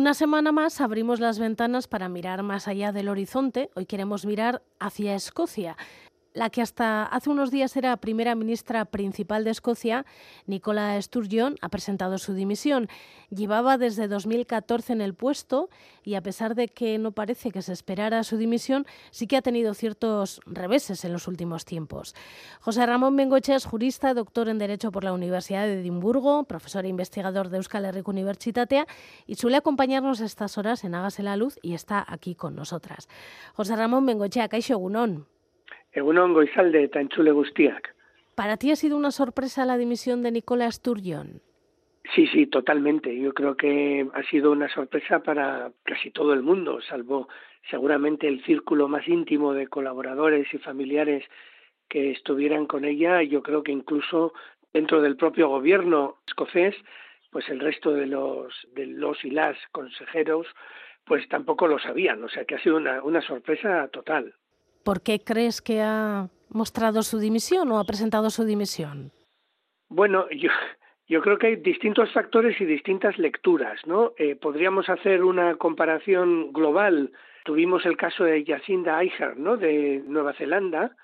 Una semana más abrimos las ventanas para mirar más allá del horizonte. Hoy queremos mirar hacia Escocia. La que hasta hace unos días era primera ministra principal de Escocia, Nicola Sturgeon, ha presentado su dimisión. Llevaba desde 2014 en el puesto y a pesar de que no parece que se esperara su dimisión, sí que ha tenido ciertos reveses en los últimos tiempos. José Ramón Bengoche es jurista, doctor en Derecho por la Universidad de Edimburgo, profesor e investigador de Euskal Herriko Universitatea y suele acompañarnos estas horas en Hágase la Luz y está aquí con nosotras. José Ramón Bengoche, Caixo Gunón. Egunon goizalde eta entzule guztiak. ¿Para ti ha sido una sorpresa la dimisión de Nicolás Sturgeon? Sí, sí, totalmente. Yo creo que ha sido una sorpresa para casi todo el mundo, salvo seguramente el círculo más íntimo de colaboradores y familiares que estuvieran con ella. Yo creo que incluso dentro del propio gobierno escocés, pues el resto de los, de los y las consejeros, pues tampoco lo sabían. O sea que ha sido una, una sorpresa total. ¿Por qué crees que ha mostrado su dimisión o ha presentado su dimisión? Bueno, yo, yo creo que hay distintos factores y distintas lecturas, ¿no? Eh, podríamos hacer una comparación global. Tuvimos el caso de Jacinda Aiger, ¿no? De Nueva Zelanda,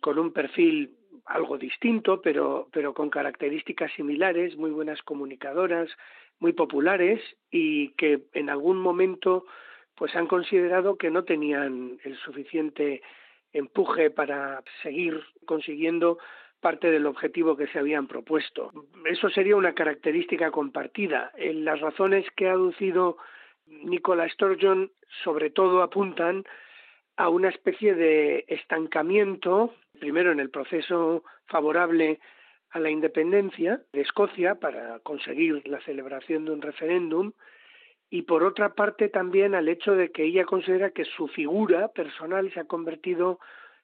con un perfil algo distinto, pero, pero con características similares, muy buenas comunicadoras, muy populares y que en algún momento pues han considerado que no tenían el suficiente empuje para seguir consiguiendo parte del objetivo que se habían propuesto. Eso sería una característica compartida. En las razones que ha aducido Nicola Sturgeon sobre todo apuntan a una especie de estancamiento, primero en el proceso favorable a la independencia de Escocia para conseguir la celebración de un referéndum y por otra parte también al hecho de que ella considera que su figura personal se ha convertido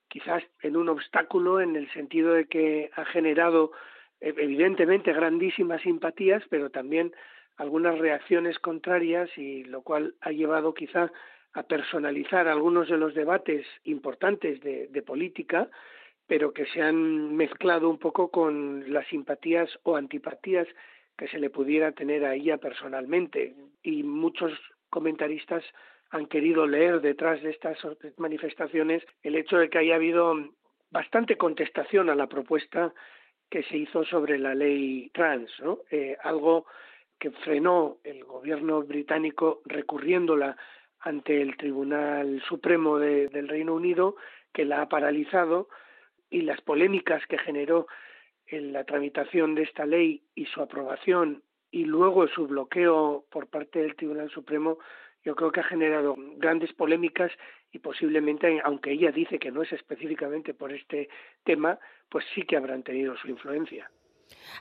quizás en un obstáculo en el sentido de que ha generado eh, evidentemente grandísimas simpatías, pero también algunas reacciones contrarias y lo cual ha llevado quizá a personalizar algunos de los debates importantes de, de política, pero que se han mezclado un poco con las simpatías o antipatías que se le pudiera tener a ella personalmente. Y muchos comentaristas han querido leer detrás de estas manifestaciones el hecho de que haya habido bastante contestación a la propuesta que se hizo sobre la ley trans. Eh, algo que frenó el gobierno británico recurriéndola ante el Tribunal Supremo del Reino Unido, que la ha paralizado, y las polémicas que generó en la tramitación de esta ley y su aprobación y luego su bloqueo por parte del Tribunal Supremo, yo creo que ha generado grandes polémicas y posiblemente, aunque ella dice que no es específicamente por este tema, pues sí que habrán tenido su influencia.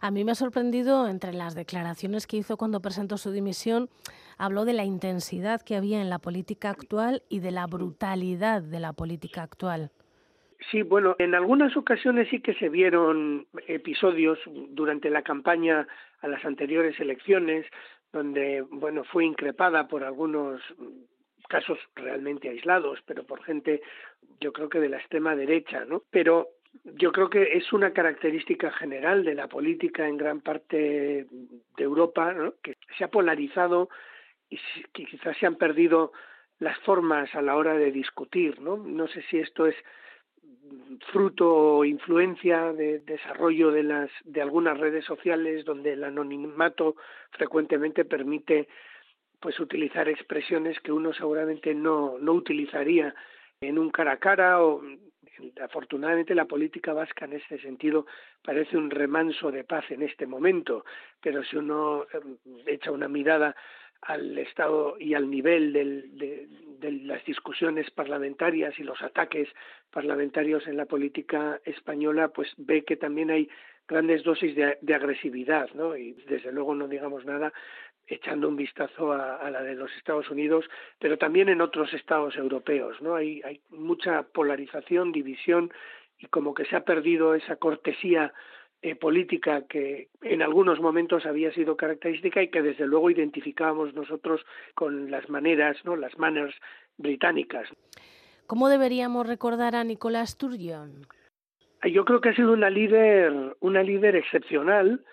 A mí me ha sorprendido entre las declaraciones que hizo cuando presentó su dimisión, habló de la intensidad que había en la política actual y de la brutalidad de la política actual. Sí, bueno, en algunas ocasiones sí que se vieron episodios durante la campaña a las anteriores elecciones donde, bueno, fue increpada por algunos casos realmente aislados, pero por gente, yo creo que de la extrema derecha, ¿no? Pero yo creo que es una característica general de la política en gran parte de Europa, ¿no? que se ha polarizado y quizás se han perdido las formas a la hora de discutir, ¿no? No sé si esto es fruto o influencia de desarrollo de las de algunas redes sociales donde el anonimato frecuentemente permite pues utilizar expresiones que uno seguramente no no utilizaría en un cara a cara o afortunadamente la política vasca en este sentido parece un remanso de paz en este momento pero si uno em, echa una mirada al estado y al nivel de, las discusiones parlamentarias y los ataques parlamentarios en la política española, pues ve que también hay grandes dosis de, agresividad, ¿no? Y desde luego no digamos nada echando un vistazo a, la de los Estados Unidos, pero también en otros estados europeos, ¿no? Hay, hay mucha polarización, división y como que se ha perdido esa cortesía eh, política que en algunos momentos había sido característica y que desde luego identificábamos nosotros con las maneras, ¿no? las manners británicas. ¿Cómo deberíamos recordar a Nicolás Sturgeon? Yo creo que ha sido una líder, una líder excepcional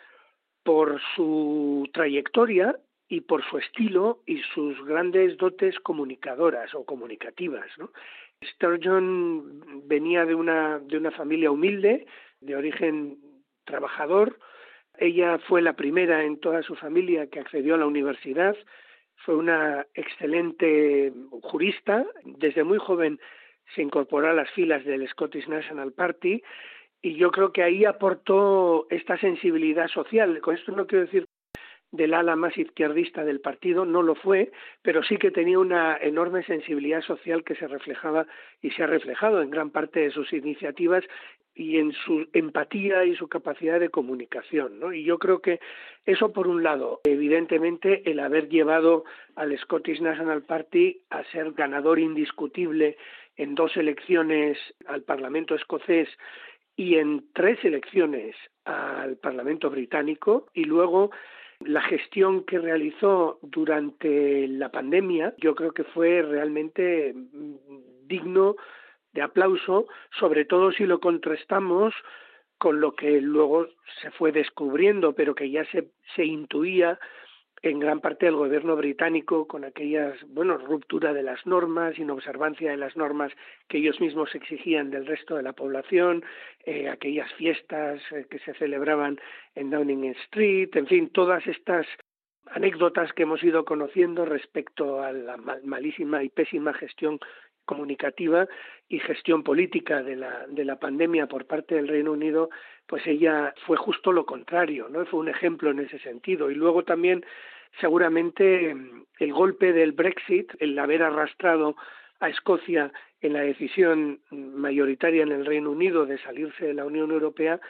por su trayectoria y por su estilo y sus grandes dotes comunicadoras o comunicativas. ¿no? Sturgeon venía de una, de una familia humilde, de origen trabajador. Ella fue la primera en toda su familia que accedió a la universidad. Fue una excelente jurista. Desde muy joven se incorporó a las filas del Scottish National Party y yo creo que ahí aportó esta sensibilidad social. Con esto no quiero decir del ala más izquierdista del partido, no lo fue, pero sí que tenía una enorme sensibilidad social que se reflejaba y se ha reflejado en gran parte de sus iniciativas y en su empatía y su capacidad de comunicación. ¿no? Y yo creo que eso, por un lado, evidentemente el haber llevado al Scottish National Party a ser ganador indiscutible en dos elecciones al Parlamento escocés y en tres elecciones al Parlamento británico y luego la gestión que realizó durante la pandemia yo creo que fue realmente mm, digno de aplauso, sobre todo si lo contrastamos con lo que luego se fue descubriendo, pero que ya se, se intuía en gran parte del gobierno británico con aquellas, bueno, ruptura de las normas, inobservancia de las normas que ellos mismos exigían del resto de la población, eh, aquellas fiestas eh, que se celebraban en Downing Street, en fin, todas estas anécdotas que hemos ido conociendo respecto a la malísima y pésima gestión comunicativa y gestión política de la, de la pandemia por parte del Reino Unido, pues ella fue justo lo contrario, ¿no? Fue un ejemplo en ese sentido. Y luego también, seguramente, el golpe del Brexit, el haber arrastrado a Escocia en la decisión mayoritaria en el Reino Unido de salirse de la Unión Europea,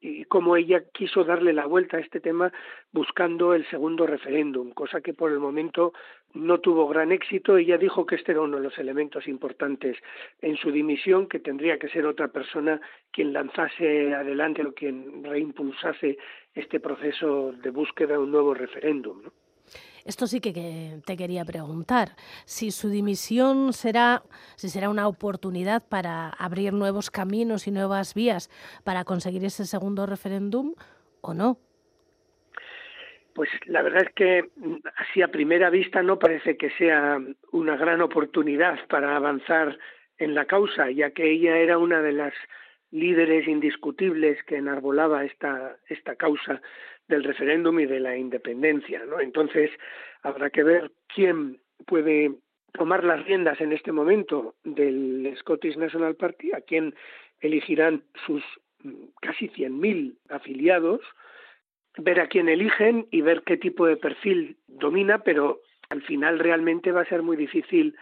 y cómo ella quiso darle la vuelta a este tema buscando el segundo referéndum, cosa que por el momento no tuvo gran éxito. Ella dijo que este era uno de los elementos importantes en su dimisión, que tendría que ser otra persona quien lanzase adelante o quien reimpulsase este proceso de búsqueda de un nuevo referéndum. ¿no? Esto sí que te quería preguntar, si su dimisión será, si será una oportunidad para abrir nuevos caminos y nuevas vías para conseguir ese segundo referéndum o no. Pues la verdad es que así a primera vista no parece que sea una gran oportunidad para avanzar en la causa, ya que ella era una de las líderes indiscutibles que enarbolaba esta, esta causa del referéndum y de la independencia. ¿no? Entonces, habrá que ver quién puede tomar las riendas en este momento del Scottish National Party, a quién elegirán sus mm, casi 100.000 afiliados, ver a quién eligen y ver qué tipo de perfil domina, pero al final realmente va a ser muy difícil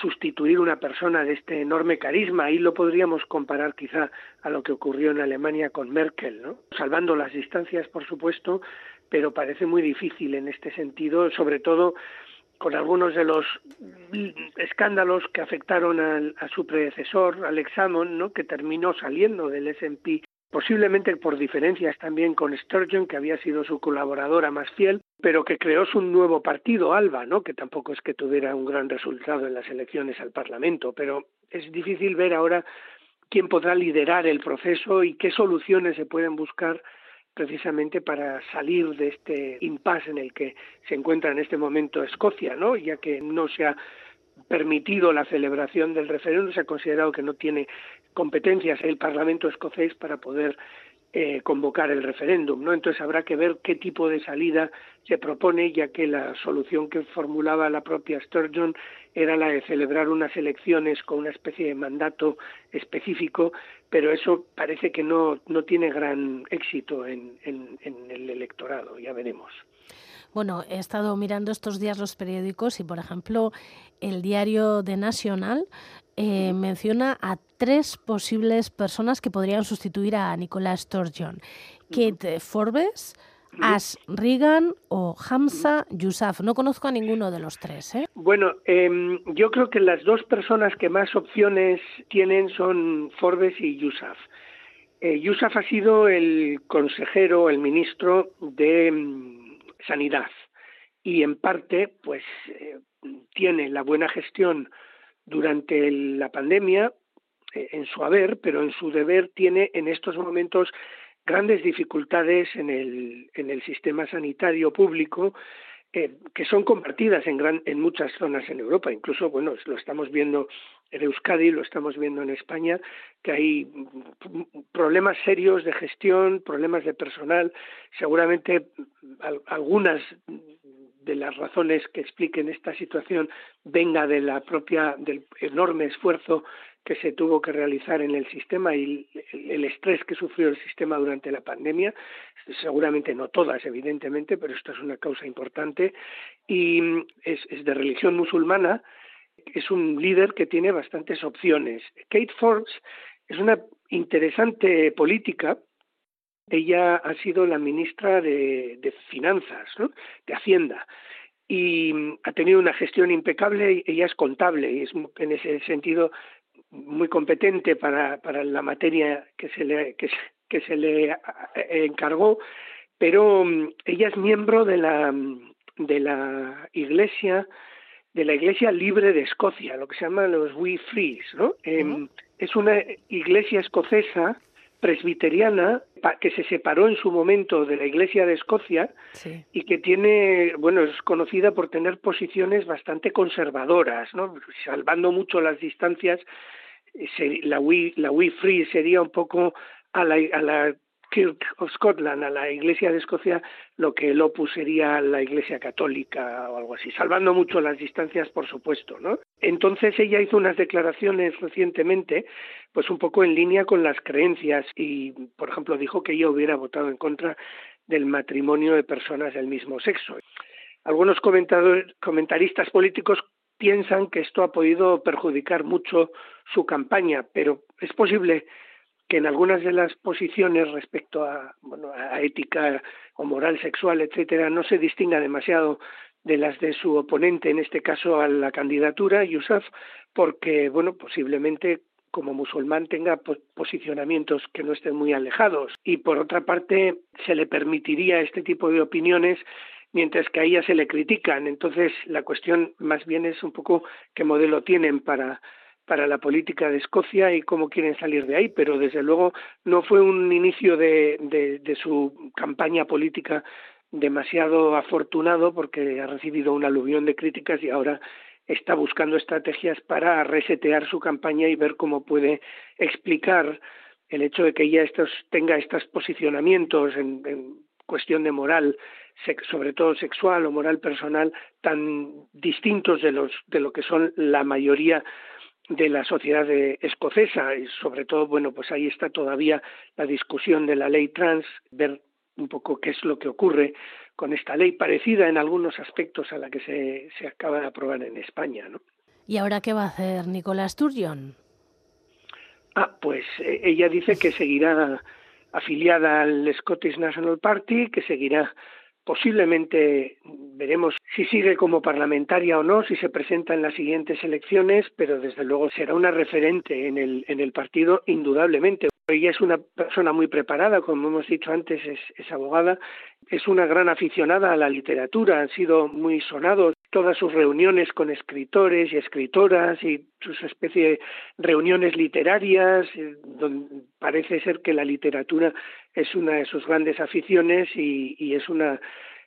sustituir una persona de este enorme carisma. Ahí lo podríamos comparar quizá a lo que ocurrió en Alemania con Merkel, ¿no? Salvando las distancias, por supuesto, pero parece muy difícil en este sentido, sobre todo con algunos de los escándalos que afectaron a su predecesor, Alex ¿no? que terminó saliendo del S&P posiblemente por diferencias también con Sturgeon, que había sido su colaboradora más fiel, pero que creó su nuevo partido, ALBA, ¿no? que tampoco es que tuviera un gran resultado en las elecciones al Parlamento, pero es difícil ver ahora quién podrá liderar el proceso y qué soluciones se pueden buscar precisamente para salir de este impasse en el que se encuentra en este momento Escocia, ¿no? ya que no se ha permitido la celebración del referéndum, se ha considerado que no tiene competencias el Parlamento escocés para poder eh, convocar el referéndum, ¿no? Entonces habrá que ver qué tipo de salida se propone, ya que la solución que formulaba la propia Sturgeon era la de celebrar unas elecciones con una especie de mandato específico, pero eso parece que no, no tiene gran éxito en, en el electorado, ya veremos. Bueno, he estado mirando estos días los periódicos y, por ejemplo, el diario The National eh, menciona a tres posibles personas que podrían sustituir a Nicolás Sturgeon. Kate Forbes, Ash Regan o Hamza Yousaf. No conozco a ninguno de los tres. ¿eh? Bueno, em, yo creo que las dos personas que más opciones tienen son Forbes y Yousaf. Eh, Yousaf ha sido el consejero, el ministro de em, sanidad y en parte pues eh, tiene la buena gestión durante la pandemia eh, en su haber, pero en su deber tiene en estos momentos grandes dificultades en el, en el sistema sanitario público eh, que son compartidas en, gran, en muchas zonas en Europa. Incluso, bueno, lo estamos viendo en Euskadi, lo estamos viendo en España, que hay problemas serios de gestión, problemas de personal. Seguramente algunas de las razones que expliquen esta situación venga de la propia del enorme esfuerzo que se tuvo que realizar en el sistema y el estrés que sufrió el sistema durante la pandemia, seguramente no todas, evidentemente, pero esto es una causa importante, y es de religión musulmana, es un líder que tiene bastantes opciones. Kate Forbes es una interesante política, ella ha sido la ministra de, de Finanzas, de Hacienda, y ha tenido una gestión impecable, ella es contable y es en ese sentido muy competente para, para la materia que se le, que, se le encargó, pero mm, ella es miembro de la, de la Iglesia de la Iglesia Libre de Escocia, lo que se llama los We Frees, ¿no? Em, es una iglesia escocesa presbiteriana que se separó en su momento de la Iglesia de Escocia y que tiene, bueno, es conocida por tener posiciones bastante conservadoras, ¿no? Salvando mucho las distancias la We, la We Free sería un poco a la, a la Kirk of Scotland, a la Iglesia de Escocia, lo que el Opus sería la Iglesia Católica o algo así, salvando mucho las distancias, por supuesto, ¿no? Entonces ella hizo unas declaraciones recientemente, pues un poco en línea con las creencias y, por ejemplo, dijo que ella hubiera votado en contra del matrimonio de personas del mismo sexo. Algunos comentaristas políticos piensan que esto ha podido perjudicar mucho su campaña, pero es posible que en algunas de las posiciones respecto a, bueno, a ética o moral sexual, etcétera, no se distinga demasiado de las de su oponente, en este caso a la candidatura, Yusuf, porque, bueno, posiblemente como musulmán tenga posicionamientos que no estén muy alejados y por otra parte se le permitiría este tipo de opiniones mientras que a ella se le critican. Entonces, la cuestión más bien es un poco qué modelo tienen para para la política de Escocia y cómo quieren salir de ahí, pero desde luego no fue un inicio de, su campaña política demasiado afortunado porque ha recibido un aluvión de críticas y ahora está buscando estrategias para resetear su campaña y ver cómo puede explicar el hecho de que ella estos, tenga estos posicionamientos en, en cuestión de moral sobre todo sexual o moral personal, tan distintos de, los, de lo que son la mayoría de la sociedad escocesa y sobre todo, bueno, pues ahí está todavía la discusión de la ley trans, ver un poco qué es lo que ocurre con esta ley parecida en algunos aspectos a la que se, se acaba de aprobar en España, ¿no? ¿Y ahora qué va a hacer Nicolás Sturgeon? Ah, pues eh, ella dice que seguirá afiliada al Scottish National Party, que seguirá Posiblemente veremos si sigue como parlamentaria o no, si se presenta en las siguientes elecciones, pero desde luego será una referente en el, en el partido indudablemente. Ella es una persona muy preparada, como hemos dicho antes, es, abogada, es una gran aficionada a la literatura, han sido muy sonados todas sus reuniones con escritores y escritoras y sus especie de reuniones literarias, eh, donde parece ser que la literatura es una de sus grandes aficiones y, es una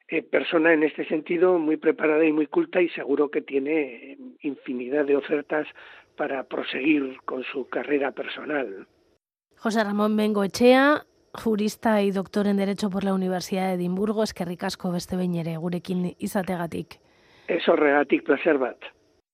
eh, persona en este sentido muy preparada y muy culta y seguro que tiene infinidad de ofertas para proseguir con su carrera personal. José Ramón Bengoechea, jurista y doctor en Derecho por la Universidad de Edimburgo, eskerrik asko beste behin ere gurekin izategatik. Ez horregatik placer bat.